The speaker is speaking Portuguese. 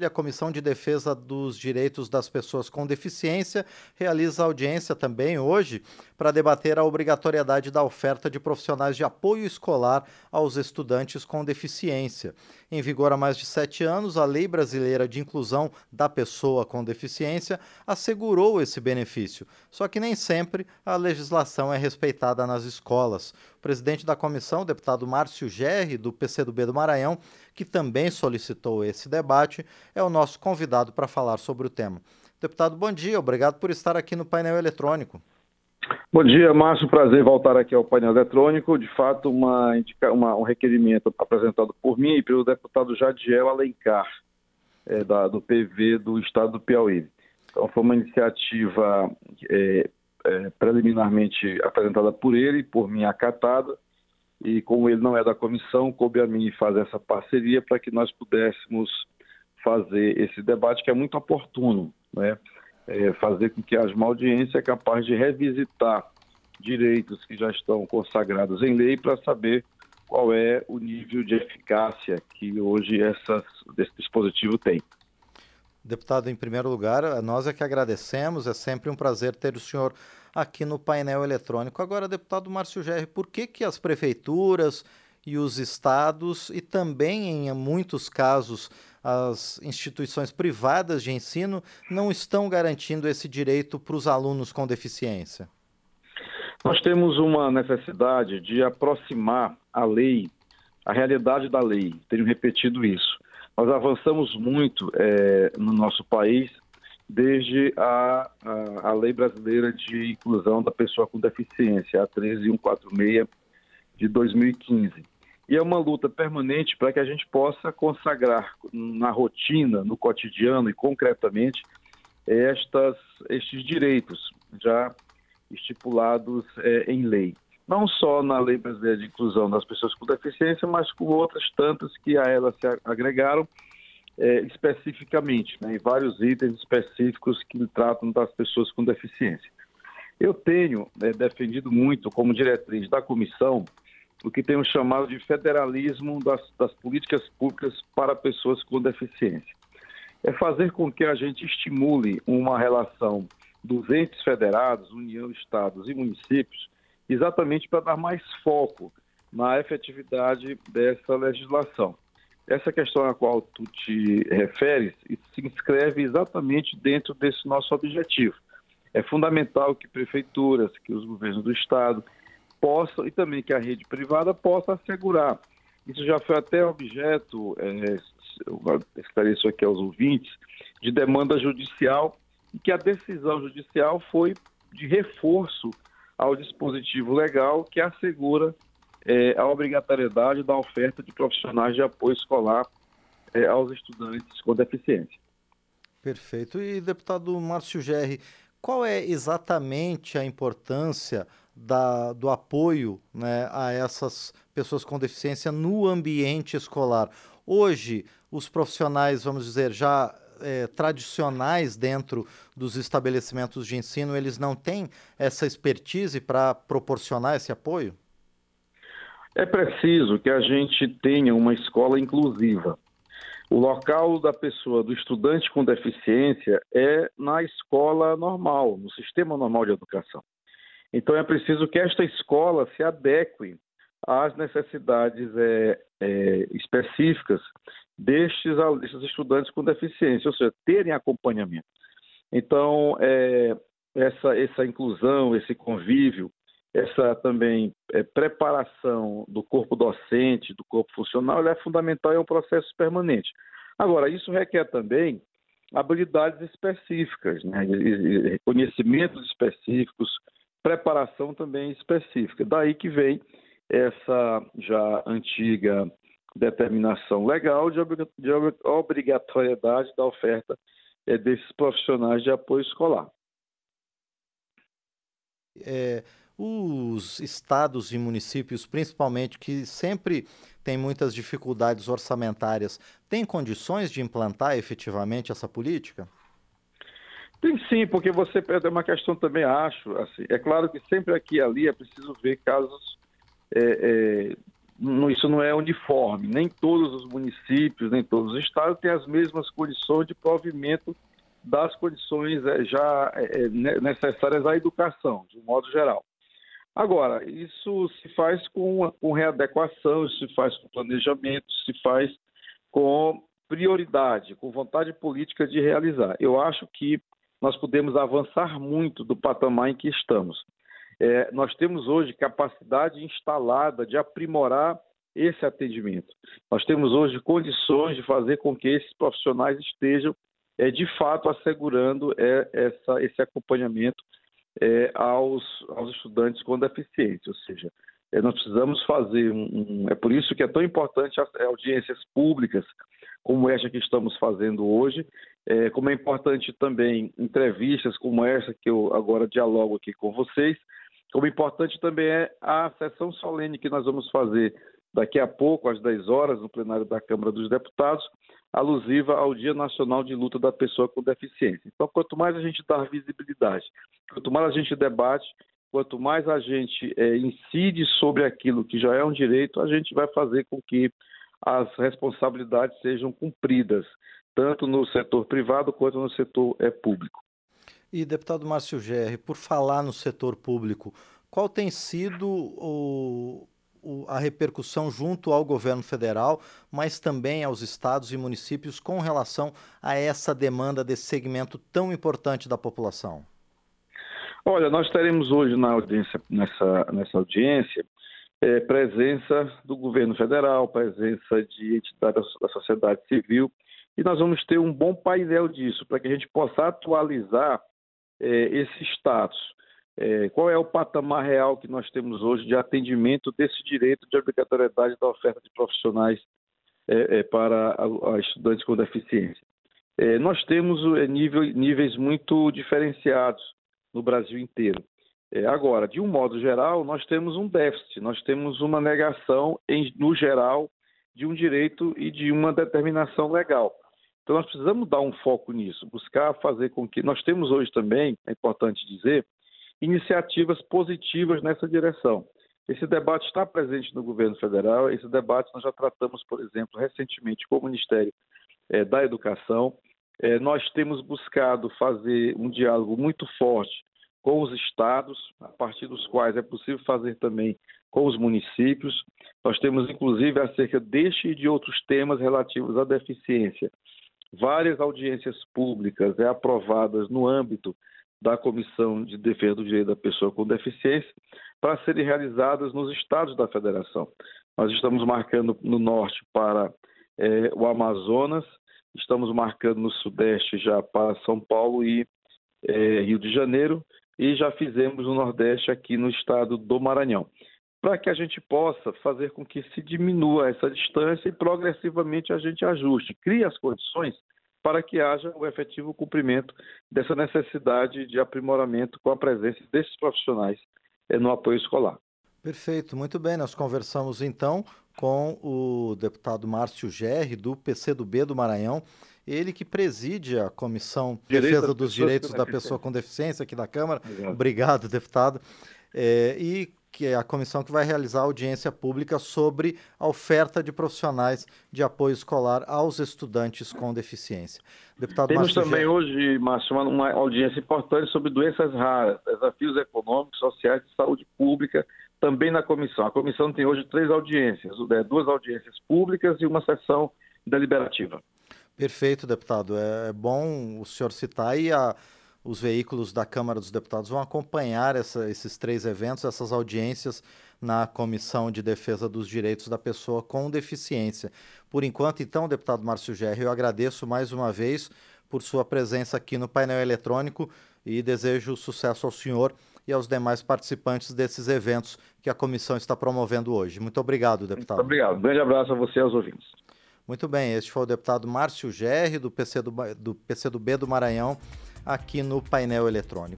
A Comissão de Defesa dos Direitos das Pessoas com Deficiência realiza audiência também hoje para debater a obrigatoriedade da oferta de profissionais de apoio escolar aos estudantes com deficiência. Em vigor há mais de sete anos, a Lei Brasileira de Inclusão da Pessoa com Deficiência assegurou esse benefício, só que nem sempre a legislação é respeitada nas escolas. Presidente da comissão, deputado Márcio Gerri, do PCdoB do Maranhão, que também solicitou esse debate, é o nosso convidado para falar sobre o tema. Deputado, bom dia, obrigado por estar aqui no painel eletrônico. Bom dia, Márcio. Prazer voltar aqui ao painel eletrônico. De fato, uma, uma, um requerimento apresentado por mim e pelo deputado Jadiel Alencar, é, da, do PV do Estado do Piauí. Então, foi uma iniciativa é, é, preliminarmente apresentada por ele, por mim acatada, e como ele não é da comissão, coube a mim fazer essa parceria para que nós pudéssemos fazer esse debate que é muito oportuno, né? É fazer com que haja uma audiência capaz de revisitar direitos que já estão consagrados em lei para saber qual é o nível de eficácia que hoje essas, esse dispositivo tem. Deputado, em primeiro lugar, nós é que agradecemos, é sempre um prazer ter o senhor aqui no painel eletrônico. Agora, deputado Márcio Gerri, por que, que as prefeituras e os estados, e também em muitos casos as instituições privadas de ensino, não estão garantindo esse direito para os alunos com deficiência? Nós temos uma necessidade de aproximar a lei, a realidade da lei, tenho repetido isso. Nós avançamos muito é, no nosso país desde a, a, a, Lei Brasileira de Inclusão da Pessoa com Deficiência, a 13146 de 2015. E é uma luta permanente para que a gente possa consagrar na rotina, no cotidiano e concretamente estas, estes direitos já estipulados é, em lei não só na Lei Brasileira de Inclusão das Pessoas com Deficiência, mas com outras tantas que a ela se agregaram é, especificamente, né, em vários itens específicos que tratam das pessoas com deficiência. Eu tenho é, defendido muito, como diretriz da comissão, o que temos chamado de federalismo das, das políticas públicas para pessoas com deficiência. É fazer com que a gente estimule uma relação dos entes federados, União, Estados e municípios, exatamente para dar mais foco na efetividade dessa legislação. Essa questão a qual tu te referes se inscreve exatamente dentro desse nosso objetivo. É fundamental que prefeituras, que os governos do Estado possam, e também que a rede privada possa assegurar. Isso já foi até objeto, é, esclareço aqui aos ouvintes, de demanda judicial, e que a decisão judicial foi de reforço ao dispositivo legal que assegura é, a obrigatoriedade da oferta de profissionais de apoio escolar é, aos estudantes com deficiência. Perfeito. E, deputado Márcio Gerri, qual é exatamente a importância da, do apoio né, a essas pessoas com deficiência no ambiente escolar? Hoje, os profissionais, vamos dizer, já é, tradicionais dentro dos estabelecimentos de ensino, eles não têm essa expertise para proporcionar esse apoio? É preciso que a gente tenha uma escola inclusiva. O local da pessoa, do estudante com deficiência, é na escola normal, no sistema normal de educação. Então é preciso que esta escola se adeque às necessidades é, é, específicas destes, destes estudantes com deficiência, ou seja, terem acompanhamento. Então, é, essa, essa inclusão, esse convívio, essa também é, preparação do corpo docente, do corpo funcional, é fundamental e é um processo permanente. Agora, isso requer também habilidades específicas, né? conhecimentos específicos, preparação também específica. Daí que vem essa já antiga determinação legal de, obrigatoriedade da oferta é, desses profissionais de apoio escolar. É, os estados e municípios, principalmente, que sempre têm muitas dificuldades orçamentárias, têm condições de implantar efetivamente essa política? Tem sim, porque você é uma questão também, acho, assim, é claro que sempre aqui e ali é preciso ver casos é, é, isso não é uniforme. Nem todos os municípios, nem todos os estados têm as mesmas condições de provimento das condições é, já é, é necessárias à educação, de um modo geral. Agora, isso se faz com, com readequação, isso se faz com planejamento, se faz com prioridade, com vontade política de realizar. Eu acho que nós podemos avançar muito do patamar em que estamos. É, nós temos hoje capacidade instalada de aprimorar esse atendimento. Nós temos hoje condições de fazer com que esses profissionais estejam, é, de fato, assegurando é, essa, esse acompanhamento é, aos, aos estudantes com deficiência. Ou seja, é, nós precisamos fazer um, um, É por isso que é tão importante as audiências públicas, como esta que estamos fazendo hoje, é, como é importante também entrevistas como essa que eu agora dialogo aqui com vocês, como importante também é a sessão solene que nós vamos fazer daqui a pouco, às 10 horas, no plenário da Câmara dos Deputados, alusiva ao Dia Nacional de Luta da Pessoa com Deficiência. Então, quanto mais a gente dá visibilidade, quanto mais a gente debate, quanto mais a gente é, incide sobre aquilo que já é um direito, a gente vai fazer com que as responsabilidades sejam cumpridas, tanto no setor privado quanto no setor é, público. E, deputado Márcio Gerri, por falar no setor público, qual tem sido o, o, a repercussão junto ao governo federal, mas também aos estados e municípios com relação a essa demanda desse segmento tão importante da população? Olha, nós teremos hoje na audiência, nessa, nessa audiência é, presença do governo federal, presença de entidades da sociedade civil, e nós vamos ter um bom painel disso, para que a gente possa atualizar esse status. É, qual é o patamar real que nós temos hoje de atendimento desse direito de obrigatoriedade da oferta de profissionais é, é para estudantes com deficiência? É, nós temos é, níveis muito diferenciados no Brasil inteiro. É, agora, de um modo geral, nós temos um déficit, nós temos uma negação, no geral, de um direito e de uma determinação legal. Então, nós precisamos dar um foco nisso, buscar fazer com que. Nós temos hoje também, é importante dizer, iniciativas positivas nessa direção. Esse debate está presente no governo federal, esse debate nós já tratamos, por exemplo, recentemente com o Ministério é, da Educação. É, nós temos buscado fazer um diálogo muito forte com os estados, a partir dos quais é possível fazer também com os municípios. Nós temos, inclusive, acerca deste e de outros temas relativos à deficiência, várias audiências públicas é, aprovadas no âmbito da Comissão de Defesa do Direito da Pessoa com Deficiência para serem realizadas nos estados da federação. Nós estamos marcando no norte para é, o Amazonas, estamos marcando no sudeste já para São Paulo e é, Rio de Janeiro, e já fizemos no Nordeste aqui no estado do Maranhão, para que a gente possa fazer com que se diminua essa distância e progressivamente a gente ajuste, crie as condições para que haja o efetivo cumprimento dessa necessidade de aprimoramento com a presença desses profissionais eh, no apoio escolar. Perfeito, muito bem. Nós conversamos então com o deputado Márcio Gerri, do PCdoB do Maranhão, ele que preside a Comissão de Defesa dos Direitos da Pessoa com Deficiência aqui da Câmara. Obrigado, Obrigado deputado. É, e que é a comissão que vai realizar audiência pública sobre a oferta de profissionais de apoio escolar aos estudantes com deficiência. Deputado Temos Márcio também G... hoje, Márcio, uma, audiência importante sobre doenças raras, desafios econômicos, sociais e saúde pública, também na comissão. A comissão tem hoje três audiências, é, duas audiências públicas e uma sessão deliberativa. Perfeito, deputado. É, é bom o senhor citar e a, os veículos da Câmara dos Deputados vão acompanhar essa, esses três eventos, essas audiências na Comissão de Defesa dos Direitos da Pessoa com Deficiência. Por enquanto, então, deputado Márcio Gerri, eu agradeço mais uma vez por sua presença aqui no painel eletrônico e desejo sucesso ao senhor e aos demais participantes desses eventos que a comissão está promovendo hoje. Muito obrigado, deputado. Muito obrigado. Um grande abraço a você e aos ouvintes. Muito bem, este foi o deputado Márcio Gerri, do PC do, do PCdoB do Maranhão, aqui no painel eletrônico.